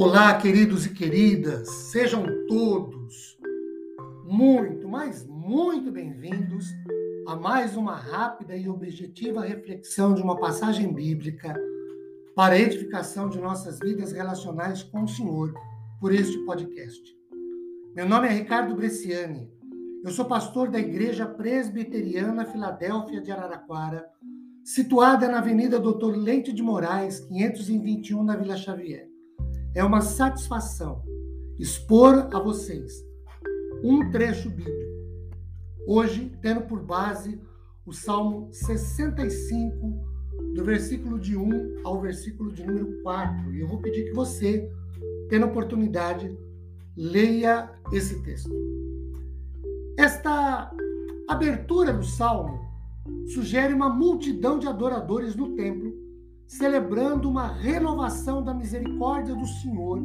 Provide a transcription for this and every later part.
Olá, queridos e queridas, sejam todos muito, mas muito bem-vindos a mais uma rápida e objetiva reflexão de uma passagem bíblica para a edificação de nossas vidas relacionais com o Senhor por este podcast. Meu nome é Ricardo Bresciani, eu sou pastor da Igreja Presbiteriana Filadélfia de Araraquara, situada na Avenida Doutor Leite de Moraes, 521, na Vila Xavier. É uma satisfação expor a vocês um trecho bíblico. Hoje, tendo por base o Salmo 65, do versículo de 1 ao versículo de número 4. E eu vou pedir que você, tendo oportunidade, leia esse texto. Esta abertura do salmo sugere uma multidão de adoradores no templo celebrando uma renovação da misericórdia do Senhor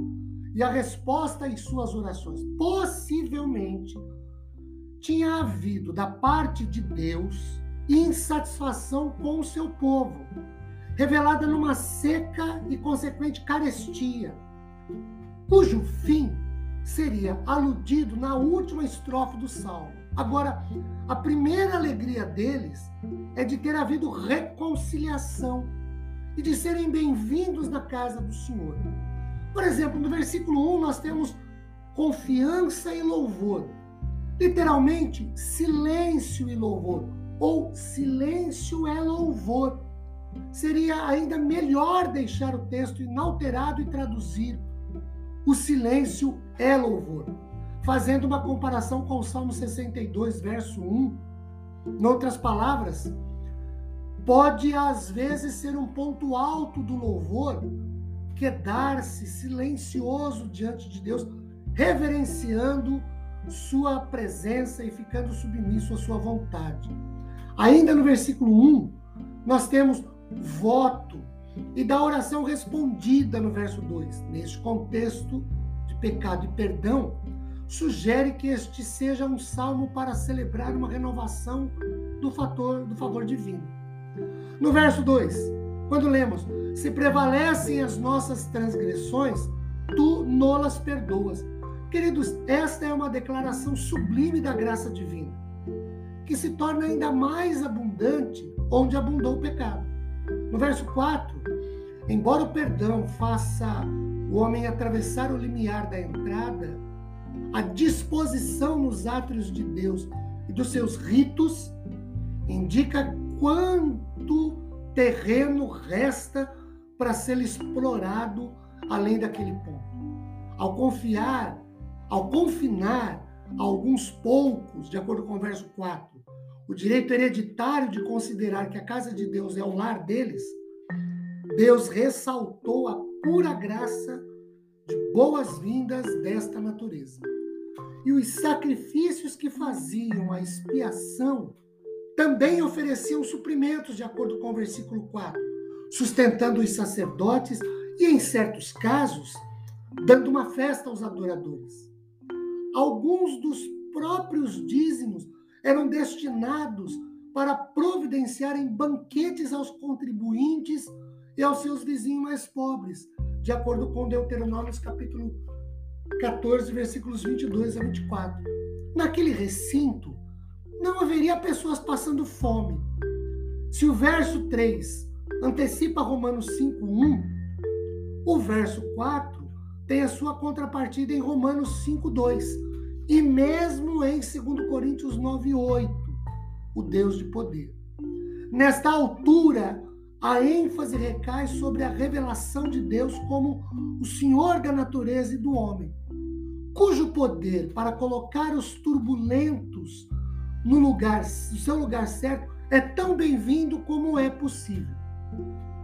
e a resposta às suas orações. Possivelmente tinha havido da parte de Deus insatisfação com o seu povo, revelada numa seca e consequente carestia, cujo fim seria aludido na última estrofe do salmo. Agora, a primeira alegria deles é de ter havido reconciliação e de serem bem-vindos na casa do Senhor. Por exemplo, no versículo 1 nós temos confiança e louvor. Literalmente, silêncio e louvor, ou silêncio é louvor. Seria ainda melhor deixar o texto inalterado e traduzir o silêncio é louvor, fazendo uma comparação com o Salmo 62, verso 1. Em outras palavras, pode às vezes ser um ponto alto do louvor, quedar-se silencioso diante de Deus, reverenciando sua presença e ficando submisso à sua vontade. Ainda no versículo 1, nós temos voto e da oração respondida no verso 2. Neste contexto de pecado e perdão, sugere que este seja um salmo para celebrar uma renovação do fator do favor divino. No verso 2, quando lemos: Se prevalecem as nossas transgressões, tu nolas perdoas. Queridos, esta é uma declaração sublime da graça divina, que se torna ainda mais abundante onde abundou o pecado. No verso 4, embora o perdão faça o homem atravessar o limiar da entrada, a disposição nos átrios de Deus e dos seus ritos indica quanto terreno resta para ser explorado além daquele ponto. Ao confiar, ao confinar alguns poucos, de acordo com o verso 4, o direito hereditário de considerar que a casa de Deus é o lar deles, Deus ressaltou a pura graça de boas-vindas desta natureza. E os sacrifícios que faziam a expiação também ofereciam suprimentos, de acordo com o versículo 4, sustentando os sacerdotes e, em certos casos, dando uma festa aos adoradores. Alguns dos próprios dízimos eram destinados para providenciarem banquetes aos contribuintes e aos seus vizinhos mais pobres, de acordo com Deuteronômio capítulo 14, versículos 22 a 24. Naquele recinto, não haveria pessoas passando fome. Se o verso 3 antecipa Romanos 5:1, o verso 4 tem a sua contrapartida em Romanos 5:2 e mesmo em 2 Coríntios 9:8, o Deus de poder. Nesta altura, a ênfase recai sobre a revelação de Deus como o Senhor da natureza e do homem, cujo poder para colocar os turbulentos no lugar, no seu lugar certo, é tão bem-vindo como é possível.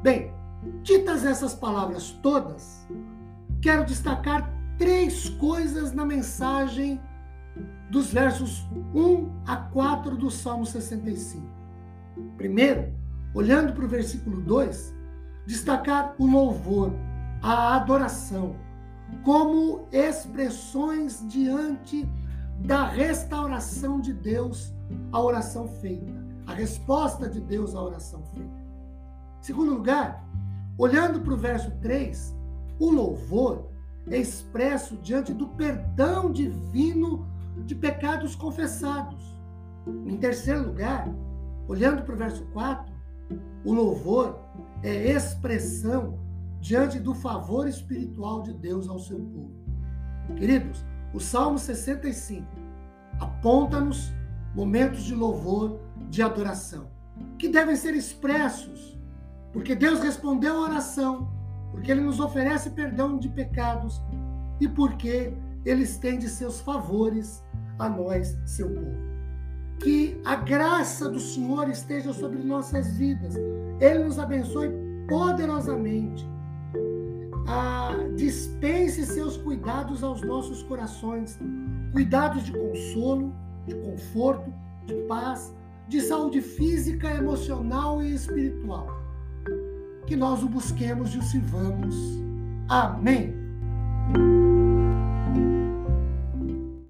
Bem, ditas essas palavras todas, quero destacar três coisas na mensagem dos versos 1 a 4 do Salmo 65. Primeiro, olhando para o versículo 2, destacar o louvor, a adoração, como expressões diante da restauração de Deus à oração feita, a resposta de Deus à oração feita. Segundo lugar, olhando para o verso 3, o louvor é expresso diante do perdão divino de pecados confessados. Em terceiro lugar, olhando para o verso 4, o louvor é expressão diante do favor espiritual de Deus ao seu povo. Queridos, o Salmo 65 aponta-nos momentos de louvor, de adoração, que devem ser expressos, porque Deus respondeu a oração, porque Ele nos oferece perdão de pecados e porque Ele estende seus favores a nós, seu povo. Que a graça do Senhor esteja sobre nossas vidas. Ele nos abençoe poderosamente. Ah, dispense seus cuidados aos nossos corações, cuidados de consolo, de conforto, de paz, de saúde física, emocional e espiritual. Que nós o busquemos e o sirvamos. Amém.